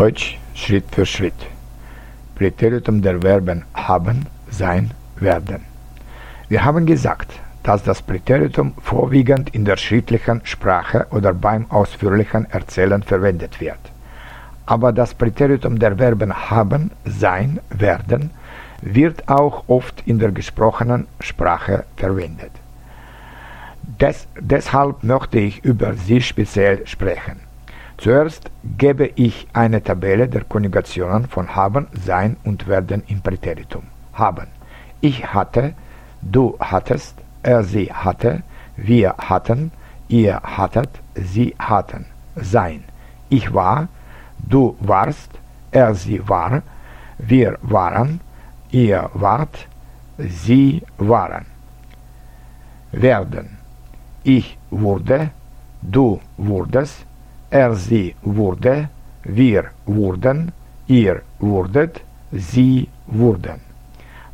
Deutsch Schritt für Schritt. Präteritum der Verben haben, sein, werden. Wir haben gesagt, dass das Präteritum vorwiegend in der schriftlichen Sprache oder beim ausführlichen Erzählen verwendet wird. Aber das Präteritum der Verben haben, sein, werden wird auch oft in der gesprochenen Sprache verwendet. Des, deshalb möchte ich über sie speziell sprechen. Zuerst gebe ich eine Tabelle der Konjugationen von haben, sein und werden im Präteritum. Haben. Ich hatte, du hattest, er sie hatte, wir hatten, ihr hattet, sie hatten. Sein. Ich war, du warst, er sie war, wir waren, ihr wart, sie waren. Werden. Ich wurde, du wurdest, er sie wurde, wir wurden, ihr wurdet, sie wurden.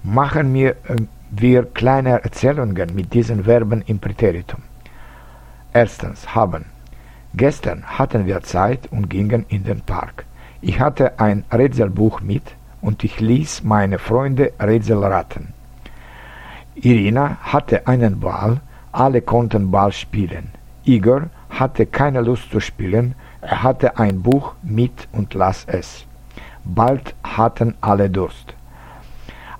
Machen wir, äh, wir kleine Erzählungen mit diesen Verben im Präteritum. Erstens haben. Gestern hatten wir Zeit und gingen in den Park. Ich hatte ein Rätselbuch mit und ich ließ meine Freunde Rätsel raten. Irina hatte einen Ball, alle konnten Ball spielen. Igor hatte keine Lust zu spielen, er hatte ein Buch mit und las es. Bald hatten alle Durst.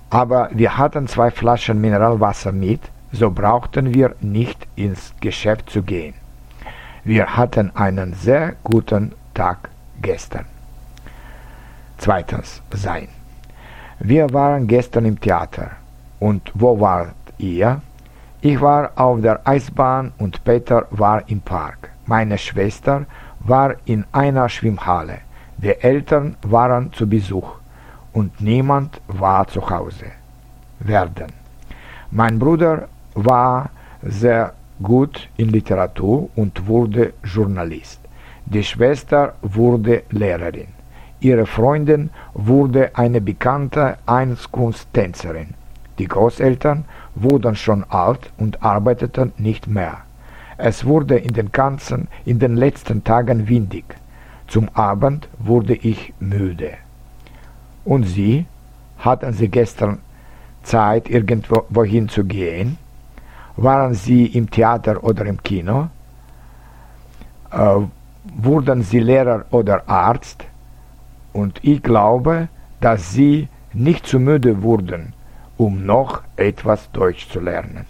Aber wir hatten zwei Flaschen Mineralwasser mit, so brauchten wir nicht ins Geschäft zu gehen. Wir hatten einen sehr guten Tag gestern. Zweitens, sein. Wir waren gestern im Theater. Und wo wart ihr? Ich war auf der Eisbahn und Peter war im Park. Meine Schwester war in einer Schwimmhalle. Die Eltern waren zu Besuch und niemand war zu Hause. Werden. Mein Bruder war sehr gut in Literatur und wurde Journalist. Die Schwester wurde Lehrerin. Ihre Freundin wurde eine bekannte Einskunsttänzerin. Die Großeltern wurden schon alt und arbeiteten nicht mehr. Es wurde in den ganzen, in den letzten Tagen windig. Zum Abend wurde ich müde. Und Sie? Hatten Sie gestern Zeit, irgendwohin zu gehen? Waren Sie im Theater oder im Kino? Äh, wurden Sie Lehrer oder Arzt? Und ich glaube, dass Sie nicht zu müde wurden, um noch etwas Deutsch zu lernen.